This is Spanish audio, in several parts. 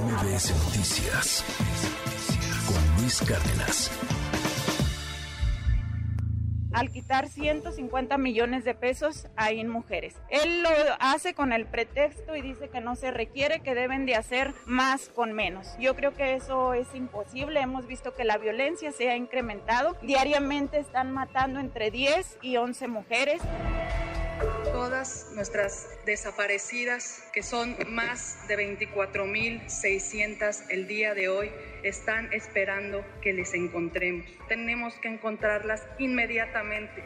MBS Noticias con Luis Cárdenas. Al quitar 150 millones de pesos ahí en mujeres. Él lo hace con el pretexto y dice que no se requiere, que deben de hacer más con menos. Yo creo que eso es imposible. Hemos visto que la violencia se ha incrementado. Diariamente están matando entre 10 y 11 mujeres. Todas nuestras desaparecidas, que son más de 24.600 el día de hoy, están esperando que les encontremos. Tenemos que encontrarlas inmediatamente.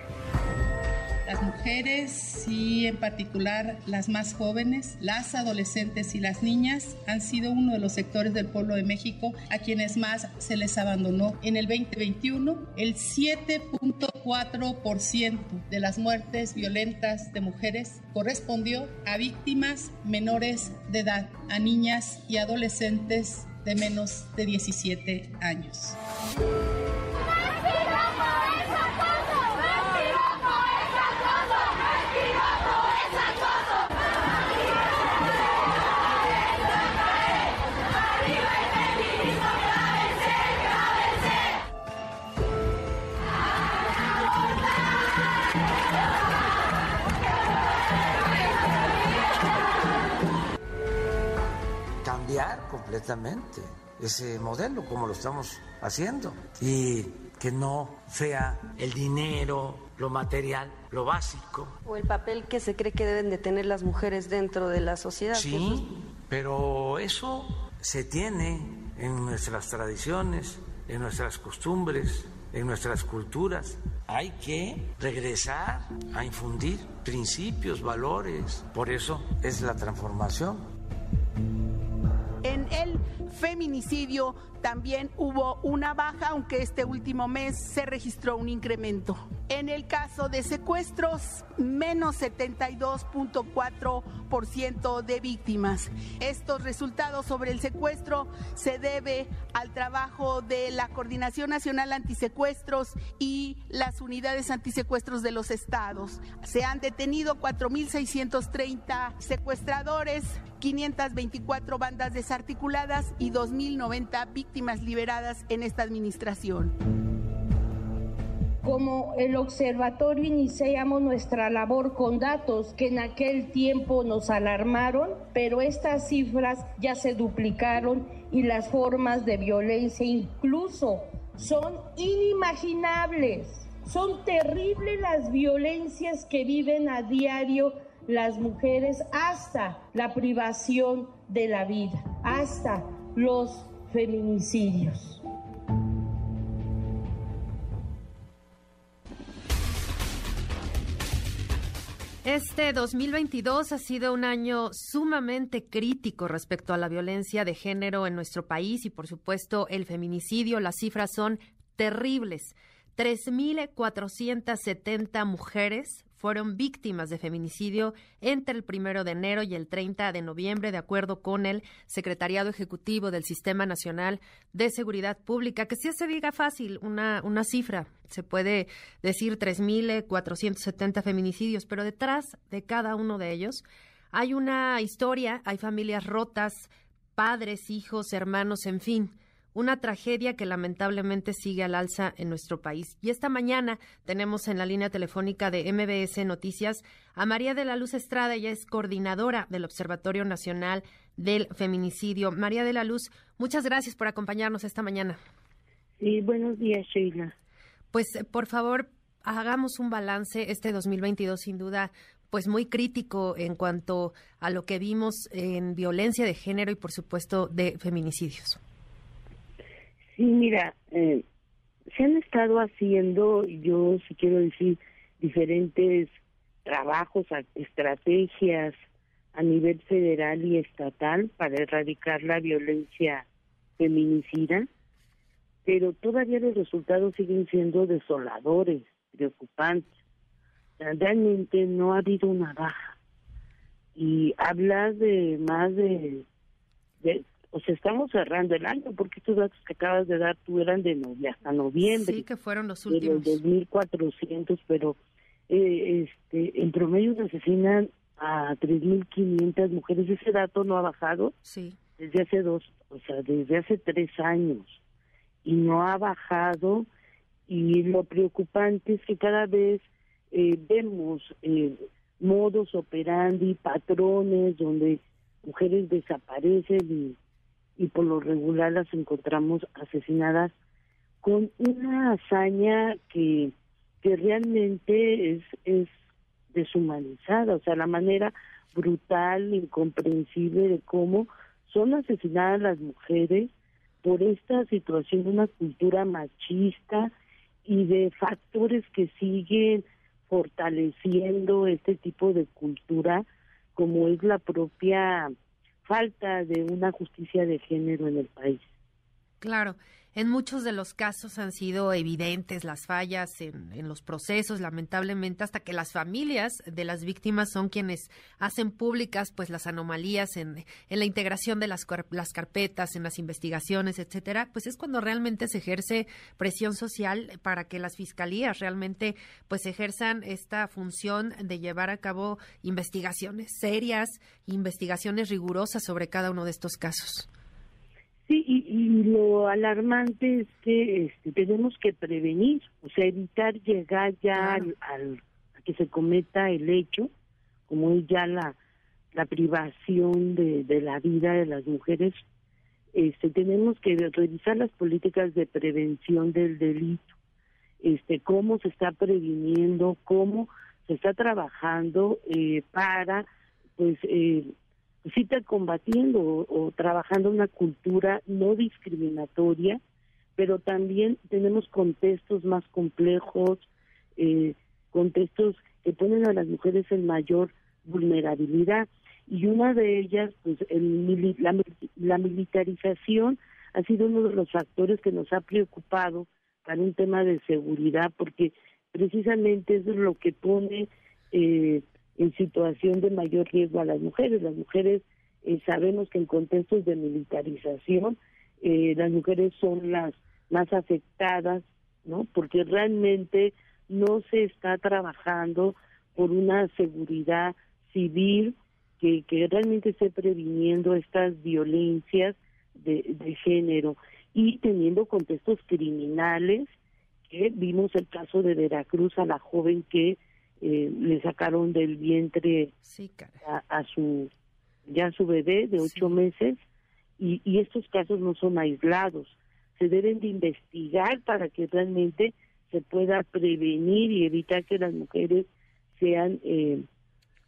Las mujeres y en particular las más jóvenes, las adolescentes y las niñas han sido uno de los sectores del pueblo de México a quienes más se les abandonó. En el 2021, el 7.4% de las muertes violentas de mujeres correspondió a víctimas menores de edad, a niñas y adolescentes de menos de 17 años. Cambiar completamente ese modelo como lo estamos haciendo y que no sea el dinero, lo material, lo básico. O el papel que se cree que deben de tener las mujeres dentro de la sociedad. Sí, pero eso se tiene en nuestras tradiciones, en nuestras costumbres, en nuestras culturas. Hay que regresar a infundir principios, valores. Por eso es la transformación. Feminicidio también hubo una baja, aunque este último mes se registró un incremento. En el caso de secuestros, menos 72.4% de víctimas. Estos resultados sobre el secuestro se debe al trabajo de la Coordinación Nacional Antisecuestros y las unidades antisecuestros de los estados. Se han detenido 4.630 secuestradores, 524 bandas desarticuladas y 2.090 víctimas liberadas en esta administración. Como el observatorio iniciamos nuestra labor con datos que en aquel tiempo nos alarmaron, pero estas cifras ya se duplicaron y las formas de violencia incluso son inimaginables. Son terribles las violencias que viven a diario las mujeres hasta la privación de la vida, hasta los feminicidios. Este 2022 ha sido un año sumamente crítico respecto a la violencia de género en nuestro país y, por supuesto, el feminicidio. Las cifras son terribles. 3.470 mujeres fueron víctimas de feminicidio entre el primero de enero y el 30 de noviembre, de acuerdo con el Secretariado Ejecutivo del Sistema Nacional de Seguridad Pública. Que si se diga fácil una, una cifra, se puede decir 3.470 feminicidios, pero detrás de cada uno de ellos hay una historia, hay familias rotas, padres, hijos, hermanos, en fin una tragedia que lamentablemente sigue al alza en nuestro país. Y esta mañana tenemos en la línea telefónica de MBS Noticias a María de la Luz Estrada, ella es coordinadora del Observatorio Nacional del Feminicidio. María de la Luz, muchas gracias por acompañarnos esta mañana. Sí, buenos días, Sheila. Pues por favor, hagamos un balance este 2022 sin duda pues muy crítico en cuanto a lo que vimos en violencia de género y por supuesto de feminicidios. Sí, mira, eh, se han estado haciendo, yo si quiero decir, diferentes trabajos, estrategias a nivel federal y estatal para erradicar la violencia feminicida, pero todavía los resultados siguen siendo desoladores, preocupantes. Realmente no ha habido una baja. Y hablas de más de, de o sea, estamos cerrando el año, porque estos datos que acabas de dar tú eran de hasta noviembre. Sí, que fueron los últimos. De los 2.400, pero eh, este, en promedio se asesinan a 3.500 mujeres. Ese dato no ha bajado. Sí. desde hace dos, o sea, desde hace tres años y no ha bajado y lo preocupante es que cada vez eh, vemos eh, modos operandi, patrones donde mujeres desaparecen y, y por lo regular las encontramos asesinadas con una hazaña que, que realmente es, es deshumanizada, o sea, la manera brutal, incomprensible de cómo son asesinadas las mujeres por esta situación de una cultura machista y de factores que siguen fortaleciendo este tipo de cultura como es la propia falta de una justicia de género en el país. Claro. En muchos de los casos han sido evidentes las fallas en, los procesos, lamentablemente, hasta que las familias de las víctimas son quienes hacen públicas pues las anomalías en, la integración de las, las carpetas, en las investigaciones, etcétera, pues es cuando realmente se ejerce presión social para que las fiscalías realmente pues ejerzan esta función de llevar a cabo investigaciones serias, investigaciones rigurosas sobre cada uno de estos casos. Sí, y, lo alarmante es que este, tenemos que prevenir, o sea, evitar llegar ya al, a que se cometa el hecho, como es ya la, la privación de, de la vida de las mujeres. Este, tenemos que revisar las políticas de prevención del delito, este, cómo se está previniendo, cómo se está trabajando eh, para, pues, eh, está combatiendo o, trabajando una cultura no discriminatoria, pero también tenemos contextos más complejos, eh, contextos que ponen a las mujeres en mayor vulnerabilidad. Y una de ellas, pues el, la, la militarización ha sido uno de los factores que nos ha preocupado para un tema de seguridad, porque precisamente eso es lo que pone eh, en situación de mayor riesgo a las mujeres. Las mujeres eh, sabemos que en contextos de militarización eh, las mujeres son las más afectadas, ¿no? Porque realmente no se está trabajando por una seguridad civil que, realmente esté previniendo estas violencias de género y teniendo contextos criminales que vimos el caso de Veracruz a la joven que eh, le sacaron del vientre a, su ya su bebé de ocho meses y, y estos casos no son aislados. Se deben de investigar para que realmente se pueda prevenir y evitar que las mujeres sean eh,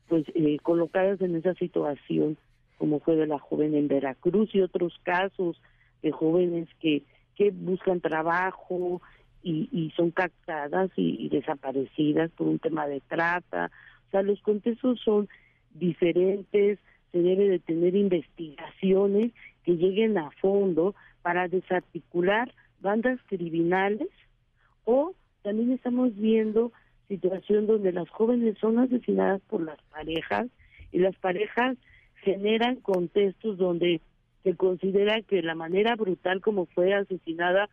pues eh, colocadas en esa situación como fue de la joven en Veracruz y otros casos de jóvenes que que buscan trabajo y, y son captadas y, desaparecidas por un tema de trata. O sea, los contextos son diferentes, se debe de tener investigaciones que lleguen a fondo para desarticular bandas criminales o también estamos viendo situación donde las jóvenes son asesinadas por las parejas y las parejas generan contextos donde se considera que la manera brutal como fue asesinada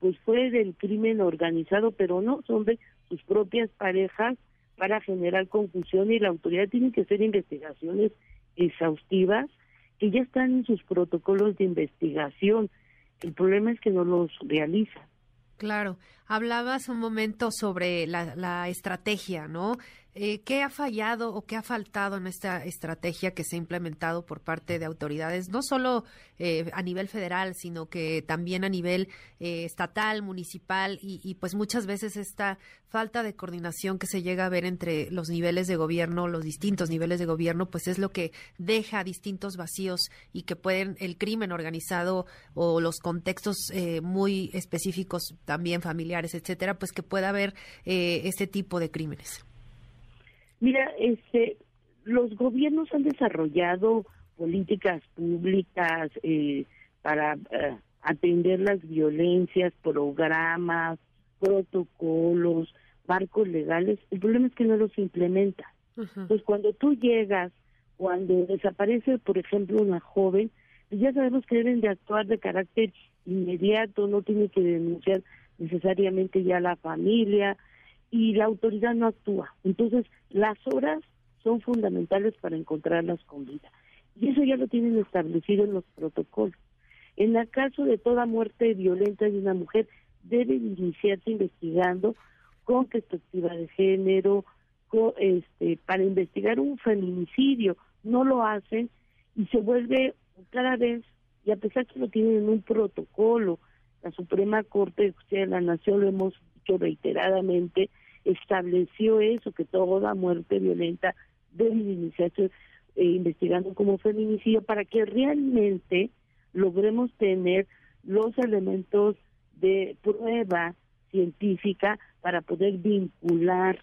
pues fue del crimen organizado, pero no, son de sus propias parejas para generar confusión y la autoridad tiene que hacer investigaciones exhaustivas que ya están en sus protocolos de investigación. El problema es que no los realizan. Claro, hablabas un momento sobre la, la estrategia, ¿no? Eh, ¿Qué ha fallado o qué ha faltado en esta estrategia que se ha implementado por parte de autoridades, no solo eh, a nivel federal, sino que también a nivel eh, estatal, municipal y, pues muchas veces esta falta de coordinación que se llega a ver entre los niveles de gobierno, los distintos niveles de gobierno, pues es lo que deja distintos vacíos y que pueden el crimen organizado o los contextos muy específicos también familiares, etcétera, pues que pueda haber este tipo de crímenes. Mira, este, los gobiernos han desarrollado políticas públicas eh, para eh, atender las violencias, programas, protocolos, marcos legales. El problema es que no los implementan. Entonces, cuando tú llegas, cuando desaparece, por ejemplo, una joven, pues ya sabemos que deben de actuar de carácter inmediato, no tiene que denunciar necesariamente ya la familia, y la autoridad no actúa. Entonces, las horas son fundamentales para encontrarlas con vida. Y eso ya lo tienen establecido en los protocolos. En el caso de toda muerte violenta de una mujer, debe iniciarse investigando con perspectiva de género, este, para investigar un feminicidio. No lo hacen y se vuelve cada vez, y a pesar que lo tienen en un protocolo, la Suprema Corte de Justicia de la Nación, lo hemos reiteradamente, estableció eso, que toda muerte violenta debe iniciarse eh, investigando como feminicidio para que realmente logremos tener los elementos de prueba científica para poder vincular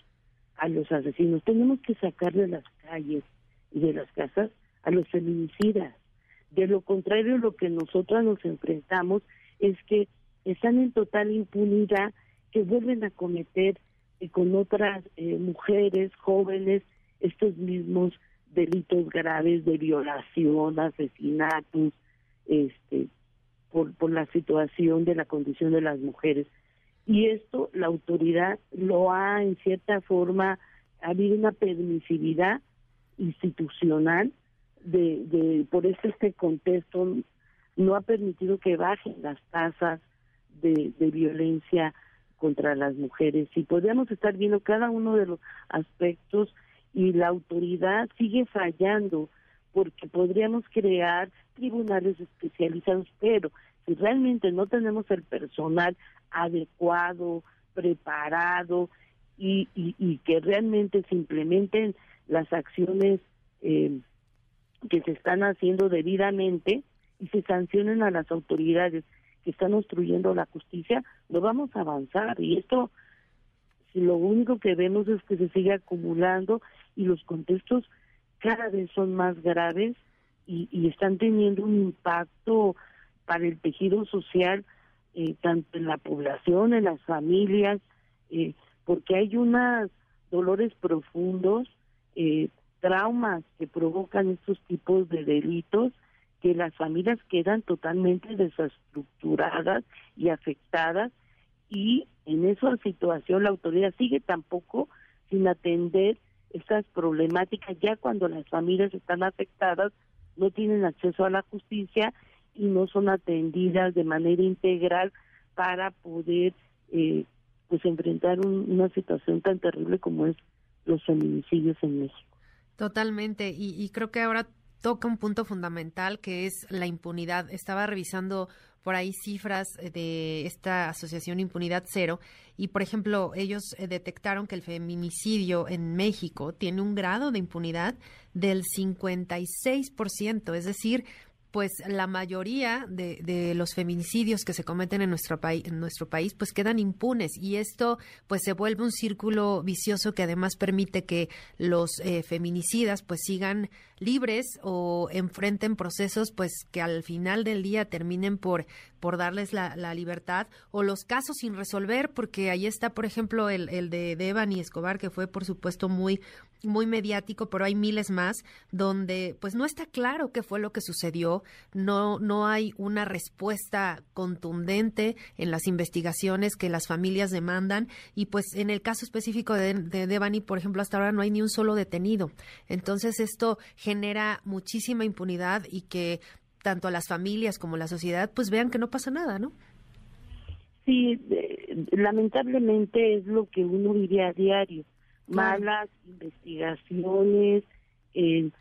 a los asesinos. Tenemos que sacar de las calles y de las casas a los feminicidas. De lo contrario, lo que nosotras nos enfrentamos es que están en total impunidad, que vuelven a cometer eh, con otras eh, mujeres jóvenes estos mismos delitos graves de violación, asesinatos, este, por, por la situación de la condición de las mujeres. Y esto la autoridad lo ha, en cierta forma, ha habido una permisividad institucional de, de por eso este contexto no ha permitido que bajen las tasas de, de violencia contra las mujeres. Y podríamos estar viendo cada uno de los aspectos y la autoridad sigue fallando porque podríamos crear tribunales especializados, pero si realmente no tenemos el personal adecuado, preparado y, que realmente se implementen las acciones eh, que se están haciendo debidamente y se sancionen a las autoridades que están obstruyendo la justicia, lo vamos a avanzar. Y esto, si lo único que vemos es que se sigue acumulando y los contextos cada vez son más graves y, y están teniendo un impacto para el tejido social, eh, tanto en la población, en las familias, eh, porque hay unos dolores profundos, eh, traumas que provocan estos tipos de delitos que las familias quedan totalmente desestructuradas y afectadas y en esa situación la autoridad sigue tampoco sin atender estas problemáticas ya cuando las familias están afectadas no tienen acceso a la justicia y no son atendidas de manera integral para poder eh, pues enfrentar una situación tan terrible como es los feminicidios en México. Totalmente, y creo que ahora toca un punto fundamental que es la impunidad. Estaba revisando por ahí cifras de esta asociación Impunidad Cero y, por ejemplo, ellos eh, detectaron que el feminicidio en México tiene un grado de impunidad del 56%, es decir, pues la mayoría de, de, los feminicidios que se cometen en nuestro país en nuestro país pues quedan impunes. Y esto pues se vuelve un círculo vicioso que además permite que los eh, feminicidas pues sigan libres o enfrenten procesos pues que al final del día terminen por por darles la, la libertad o los casos sin resolver porque ahí está por ejemplo el, el de Devan y Escobar que fue por supuesto muy muy mediático, pero hay miles más donde pues no está claro qué fue lo que sucedió, no no hay una respuesta contundente en las investigaciones que las familias demandan y pues en el caso específico de, de Devani, por ejemplo, hasta ahora no hay ni un solo detenido. Entonces esto genera muchísima impunidad y que tanto las familias como la sociedad pues vean que no pasa nada, ¿no? Sí, lamentablemente es lo que uno vive a diario malas investigaciones, en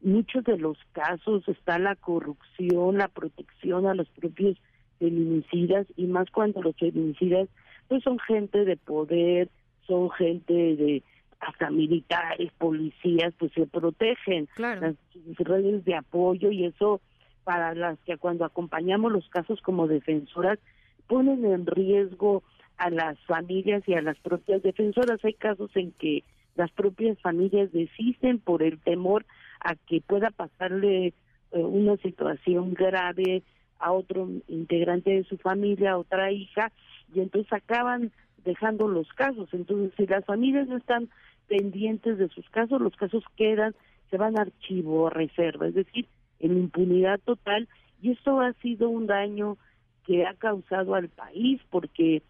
muchos de los casos está la corrupción, la protección a los propios feminicidas y más cuando los feminicidas pues son gente de poder, son gente de hasta militares, policías, pues se protegen. Las redes de apoyo y eso para las que cuando acompañamos los casos como defensoras ponen en riesgo a las familias y a las propias defensoras. Hay casos en que las propias familias desisten por el temor a que pueda pasarle eh, una situación grave a otro integrante de su familia, a otra hija, y entonces acaban dejando los casos. Entonces, si las familias no están pendientes de sus casos, los casos quedan, se van a archivo, a reserva, es decir, en impunidad total, y esto ha sido un daño que ha causado al país, porque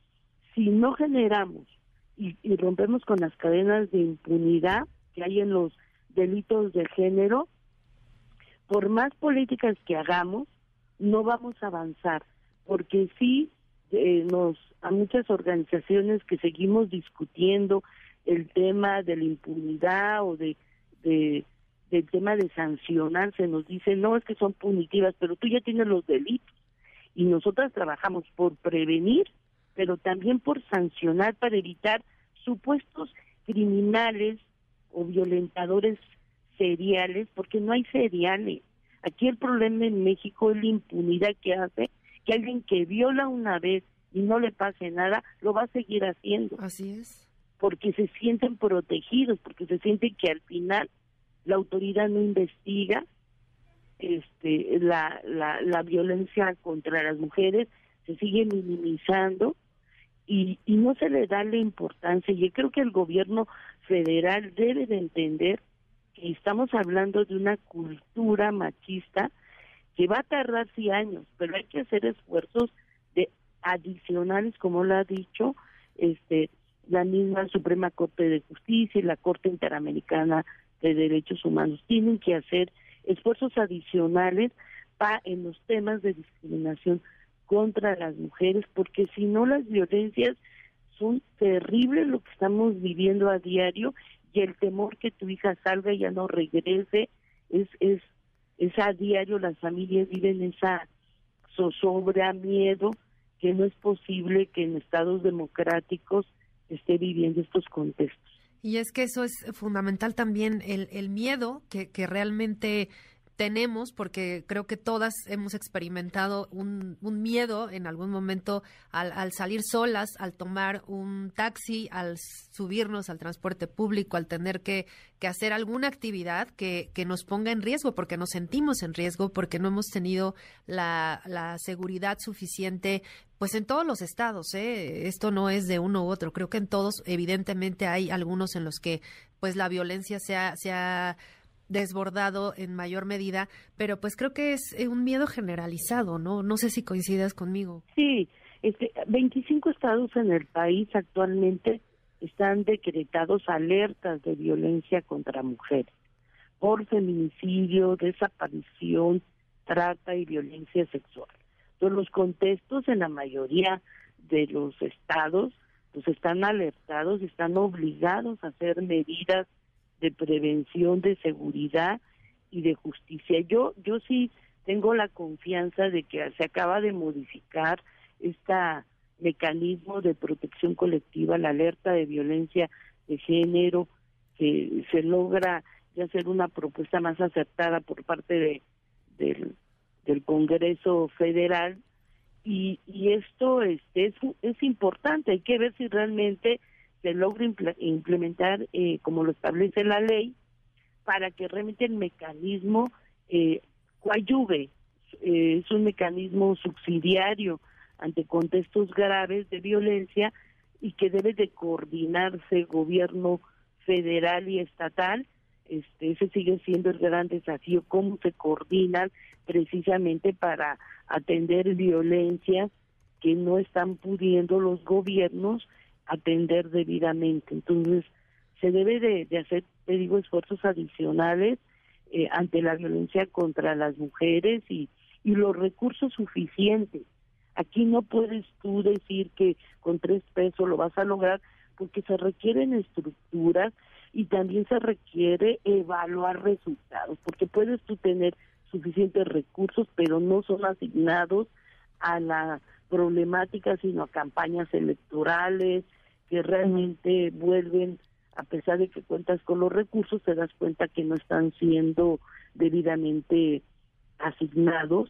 si no generamos y, rompemos con las cadenas de impunidad que hay en los delitos de género, por más políticas que hagamos, no vamos a avanzar, porque sí eh, nos a muchas organizaciones que seguimos discutiendo el tema de la impunidad o de, de del tema de sancionar, se nos dice, no, es que son punitivas, pero tú ya tienes los delitos. Y nosotras trabajamos por prevenir, pero también por sancionar para evitar supuestos criminales o violentadores seriales, porque no hay seriales. Aquí el problema en México es la impunidad que hace que alguien que viola una vez y no le pase nada, lo va a seguir haciendo. Así es. Porque se sienten protegidos, porque se sienten que al final la autoridad no investiga este la, la, la violencia contra las mujeres, se sigue minimizando y, y no se le da la importancia. Yo creo que el gobierno federal debe de entender que estamos hablando de una cultura machista que va a tardar sí años, pero hay que hacer esfuerzos de adicionales, como lo ha dicho este la misma Suprema Corte de Justicia y la Corte Interamericana de Derechos Humanos. Tienen que hacer esfuerzos adicionales para en los temas de discriminación contra las mujeres, porque si no las violencias son terribles lo que estamos viviendo a diario y el temor que tu hija salga y ya no regrese es es es a diario las familias viven esa zozobra miedo que no es posible que en estados democráticos esté viviendo estos contextos. Y es que eso es fundamental también el, el miedo que, que realmente tenemos, porque creo que todas hemos experimentado un, miedo en algún momento al, al, salir solas, al tomar un taxi, al subirnos al transporte público, al tener que, hacer alguna actividad que, nos ponga en riesgo, porque nos sentimos en riesgo, porque no hemos tenido la, la seguridad suficiente. Pues en todos los estados, ¿eh? esto no es de uno u otro. Creo que en todos, evidentemente, hay algunos en los que, pues, la violencia se ha, se ha desbordado en mayor medida, pero pues creo que es eh, un miedo generalizado, ¿no? No sé si coincidas conmigo. Sí, este, 25 estados en el país actualmente están decretados alertas de violencia contra mujeres por feminicidio, desaparición, trata y violencia sexual. Entonces los contextos en la mayoría de los estados pues están alertados, están obligados a hacer medidas de prevención, de seguridad y de justicia. Yo, yo sí tengo la confianza de que se acaba de modificar este mecanismo de protección colectiva, la alerta de violencia de género, que se logra ya hacer una propuesta más acertada por parte de, del, del Congreso Federal y, y esto este, es, es importante, hay que ver si realmente se logre implementar eh, como lo establece la ley para que realmente el mecanismo eh, coadyuve. Eh, es un mecanismo subsidiario ante contextos graves de violencia y que debe de coordinarse gobierno federal y estatal. Este, ese sigue siendo el gran desafío, cómo se coordinan precisamente para atender violencias que no están pudiendo los gobiernos atender debidamente. Entonces, se debe de, hacer, te digo, esfuerzos adicionales eh, ante la violencia contra las mujeres y, y los recursos suficientes. Aquí no puedes tú decir que con tres pesos lo vas a lograr porque se requieren estructuras y también se requiere evaluar resultados, porque puedes tú tener suficientes recursos, pero no son asignados a la problemática, sino a campañas electorales que realmente vuelven, a pesar de que cuentas con los recursos, te das cuenta que no están siendo debidamente asignados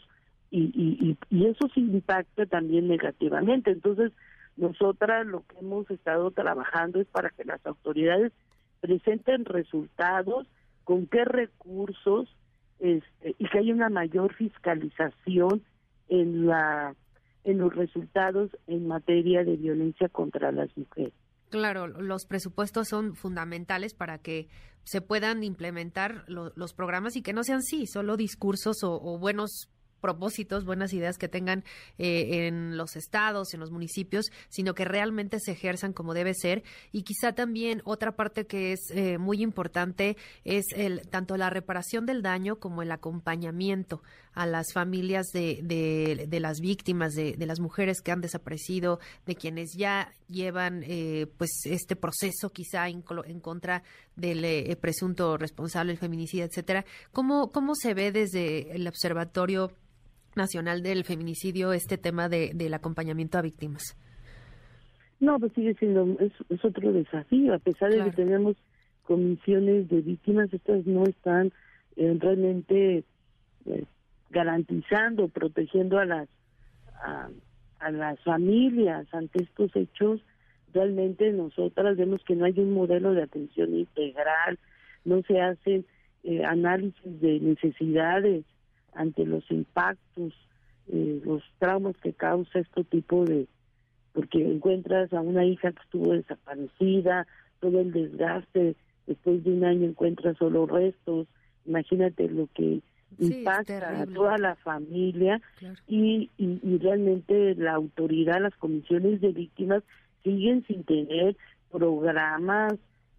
y, y, y, eso se impacta también negativamente. Entonces, nosotras lo que hemos estado trabajando es para que las autoridades presenten resultados, con qué recursos este, y que haya una mayor fiscalización en la en los resultados en materia de violencia contra las mujeres. Claro, los presupuestos son fundamentales para que se puedan implementar los programas y que no sean sí, solo discursos o, buenos propósitos, buenas ideas que tengan eh, en los estados, en los municipios, sino que realmente se ejerzan como debe ser. Y quizá también otra parte que es eh, muy importante es el, tanto la reparación del daño como el acompañamiento a las familias de, de, las víctimas, de, de, las mujeres que han desaparecido, de quienes ya llevan eh, pues este proceso quizá en, en contra del eh, presunto responsable del feminicidio, etcétera. ¿Cómo, ¿Cómo se ve desde el Observatorio Nacional del Feminicidio este tema de, del acompañamiento a víctimas? No, pues sigue siendo, es, otro desafío, a pesar de que tenemos comisiones de víctimas, estas no están eh, realmente eh, garantizando, protegiendo a las a, las familias ante estos hechos. Realmente nosotras vemos que no hay un modelo de atención integral, no se hacen eh, análisis de necesidades ante los impactos, los traumas que causa este tipo de, porque encuentras a una hija que estuvo desaparecida, todo el desgaste, después de un año encuentras solo restos, imagínate lo que impacta a toda la familia y, y, realmente la autoridad, las comisiones de víctimas siguen sin tener programas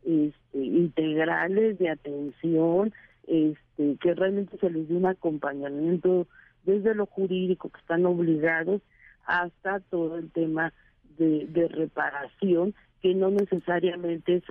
este, integrales de atención, este, que realmente se les dé un acompañamiento desde lo jurídico que están obligados hasta todo el tema de, de reparación que no necesariamente es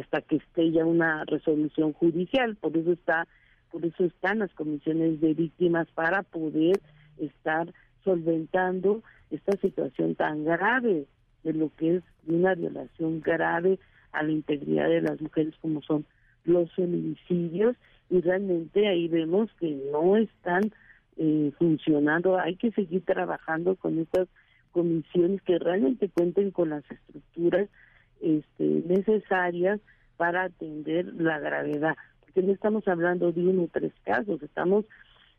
hasta que esté ya una resolución judicial, por eso está por eso están las comisiones de víctimas para poder estar solventando esta situación tan grave de lo que es una violación grave a la integridad de las mujeres como son los feminicidios y realmente ahí vemos que no están eh, funcionando, hay que seguir trabajando con estas comisiones que realmente cuenten con las estructuras este, necesarias para atender la gravedad no estamos hablando de uno o tres casos, estamos,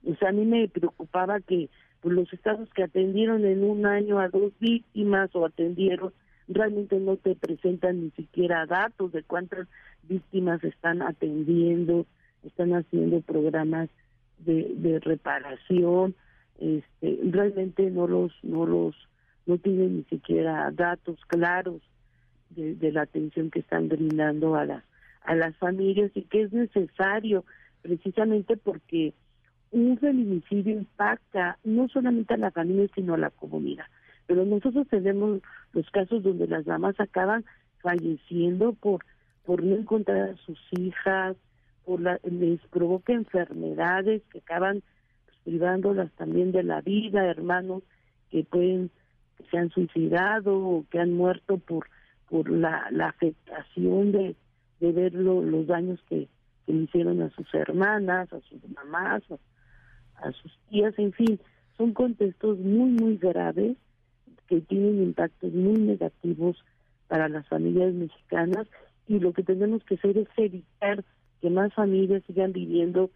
o sea, a mí me preocupaba que pues, los estados que atendieron en un año a dos víctimas o atendieron realmente no te presentan ni siquiera datos de cuántas víctimas están atendiendo, están haciendo programas de, reparación, este, realmente no los, no los, no tienen ni siquiera datos claros de, la atención que están brindando a la, a las familias y que es necesario precisamente porque un feminicidio impacta no solamente a la familia sino a la comunidad. Pero nosotros tenemos los casos donde las damas acaban falleciendo por por no encontrar a sus hijas, por la, les provoca enfermedades que acaban pues, privándolas también de la vida, hermanos que pueden que se han suicidado o que han muerto por por la, la afectación de de ver los daños que, le hicieron a sus hermanas, a sus mamás, a, sus tías, en fin, son contextos muy, muy graves que tienen impactos muy negativos para las familias mexicanas y lo que tenemos que hacer es evitar que más familias sigan viviendo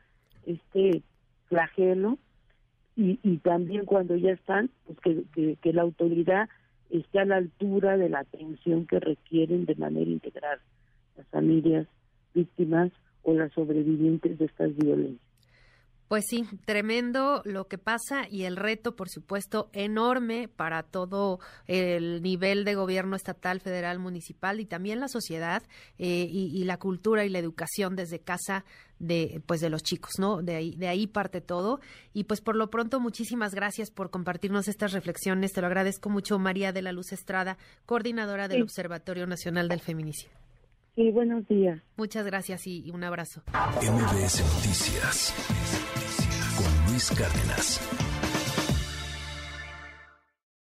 este flagelo y, y también cuando ya están, pues que, que la autoridad esté a la altura de la atención que requieren de manera integral las familias víctimas o las sobrevivientes de estas violencias. Pues sí, tremendo lo que pasa y el reto, por supuesto, enorme para todo el nivel de gobierno estatal, federal, municipal y también la sociedad eh, y, la cultura y la educación desde casa de pues de los chicos, ¿no? De ahí de ahí parte todo y pues por lo pronto muchísimas gracias por compartirnos estas reflexiones. Te lo agradezco mucho, María de la Luz Estrada, coordinadora del Observatorio Nacional del Feminicidio. Sí, buenos días. Muchas gracias y, un abrazo. MBS Noticias con Luis Cárdenas.